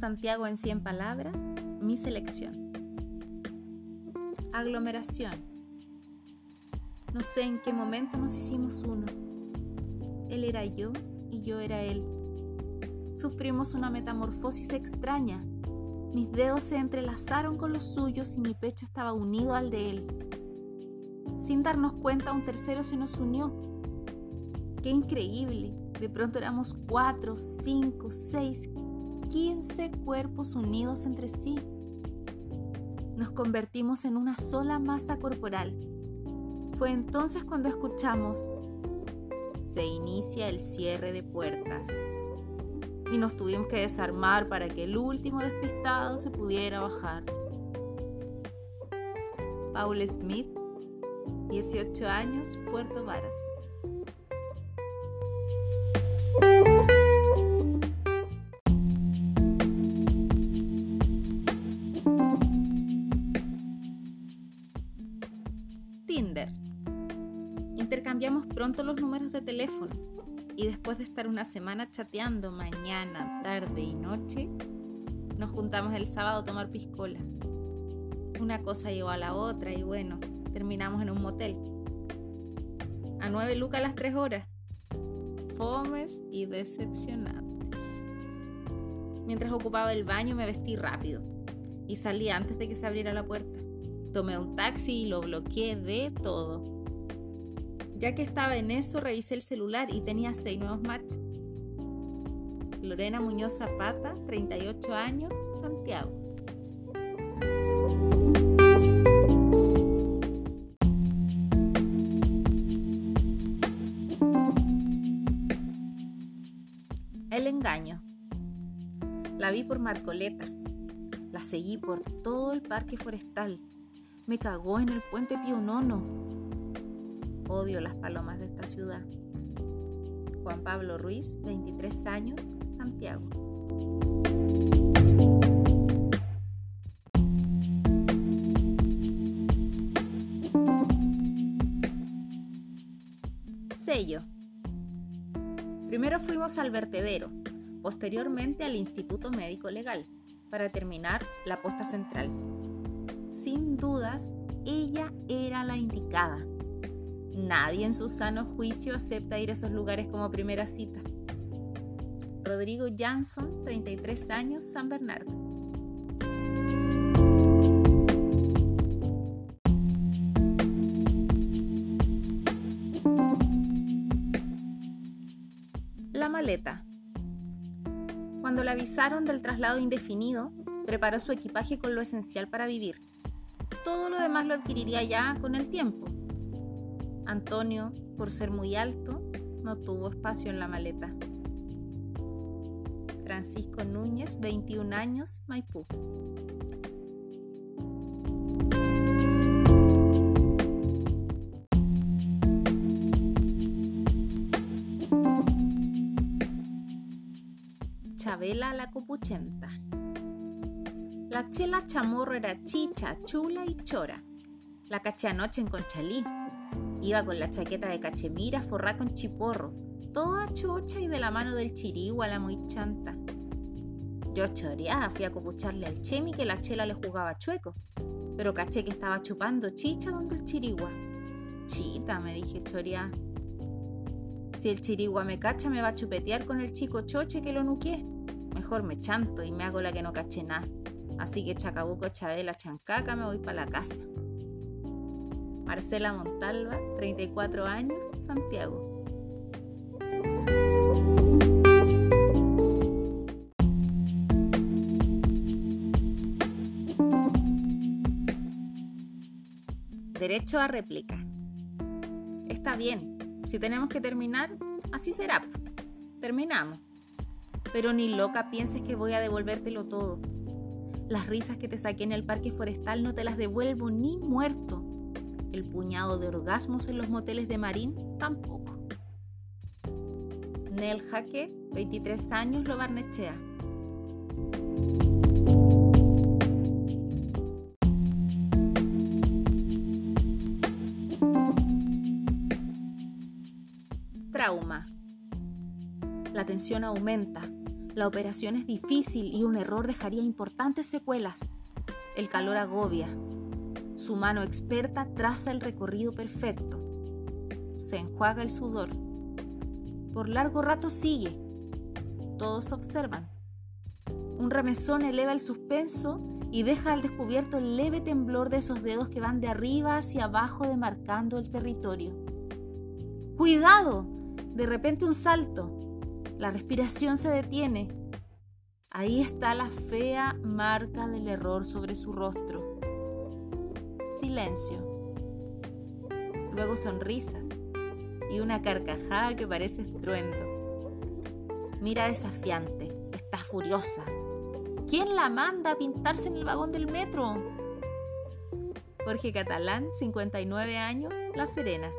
Santiago en 100 palabras, mi selección. Aglomeración. No sé en qué momento nos hicimos uno. Él era yo y yo era él. Sufrimos una metamorfosis extraña. Mis dedos se entrelazaron con los suyos y mi pecho estaba unido al de él. Sin darnos cuenta, un tercero se nos unió. ¡Qué increíble! De pronto éramos cuatro, cinco, seis, quince cuerpos unidos entre sí. Nos convertimos en una sola masa corporal. Fue entonces cuando escuchamos, se inicia el cierre de puertas. Y nos tuvimos que desarmar para que el último despistado se pudiera bajar. Paul Smith, 18 años, Puerto Varas. Tinder. Intercambiamos pronto los números de teléfono y después de estar una semana chateando mañana, tarde y noche, nos juntamos el sábado a tomar piscola. Una cosa llevó a la otra y bueno, terminamos en un motel. A nueve lucas las tres horas. Fomes y decepcionantes. Mientras ocupaba el baño me vestí rápido y salí antes de que se abriera la puerta. Tomé un taxi y lo bloqueé de todo. Ya que estaba en eso, revisé el celular y tenía seis nuevos matches. Lorena Muñoz Zapata, 38 años, Santiago. El engaño. La vi por Marcoleta. La seguí por todo el parque forestal. Me cagó en el puente Pío Nono. Odio las palomas de esta ciudad. Juan Pablo Ruiz, 23 años, Santiago. Sello. Primero fuimos al vertedero, posteriormente al Instituto Médico Legal, para terminar la posta central. Sin dudas, ella era la indicada. Nadie en su sano juicio acepta ir a esos lugares como primera cita. Rodrigo Jansson, 33 años, San Bernardo. La maleta. Cuando le avisaron del traslado indefinido, preparó su equipaje con lo esencial para vivir. Todo lo demás lo adquiriría ya con el tiempo. Antonio, por ser muy alto, no tuvo espacio en la maleta. Francisco Núñez, 21 años, Maipú. Chabela la copuchenta. La chela chamorro era chicha, chula y chora. La caché anoche en Conchalí. Iba con la chaqueta de cachemira forrada con chiporro, toda chocha y de la mano del chirigua la muy chanta. Yo choreada fui a copucharle al chemi que la chela le jugaba chueco, pero caché que estaba chupando chicha donde el chirigua. Chita, me dije choreada. Si el chirigua me cacha, me va a chupetear con el chico choche que lo nuqué. Mejor me chanto y me hago la que no caché nada. Así que chacabuco, chabela, chancaca, me voy para la casa. Marcela Montalva, 34 años, Santiago. Derecho a réplica. Está bien, si tenemos que terminar, así será. Terminamos. Pero ni loca pienses que voy a devolvértelo todo. Las risas que te saqué en el parque forestal no te las devuelvo ni muerto. El puñado de orgasmos en los moteles de Marín tampoco. Nel Jaque, 23 años, lo barnechea. Trauma. La tensión aumenta. La operación es difícil y un error dejaría importantes secuelas. El calor agobia. Su mano experta traza el recorrido perfecto. Se enjuaga el sudor. Por largo rato sigue. Todos observan. Un remesón eleva el suspenso y deja al descubierto el leve temblor de esos dedos que van de arriba hacia abajo demarcando el territorio. ¡Cuidado! De repente un salto. La respiración se detiene. Ahí está la fea marca del error sobre su rostro. Silencio. Luego sonrisas y una carcajada que parece estruendo. Mira desafiante, está furiosa, ¿Quién la manda a pintarse en el vagón del metro? Jorge Catalán, 59 años, La Serena.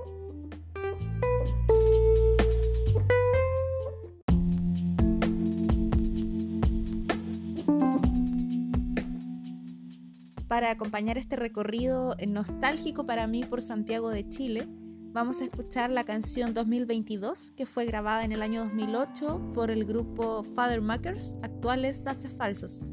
Para acompañar este recorrido nostálgico para mí por Santiago de Chile, vamos a escuchar la canción 2022 que fue grabada en el año 2008 por el grupo Father Makers, actuales Hace Falsos.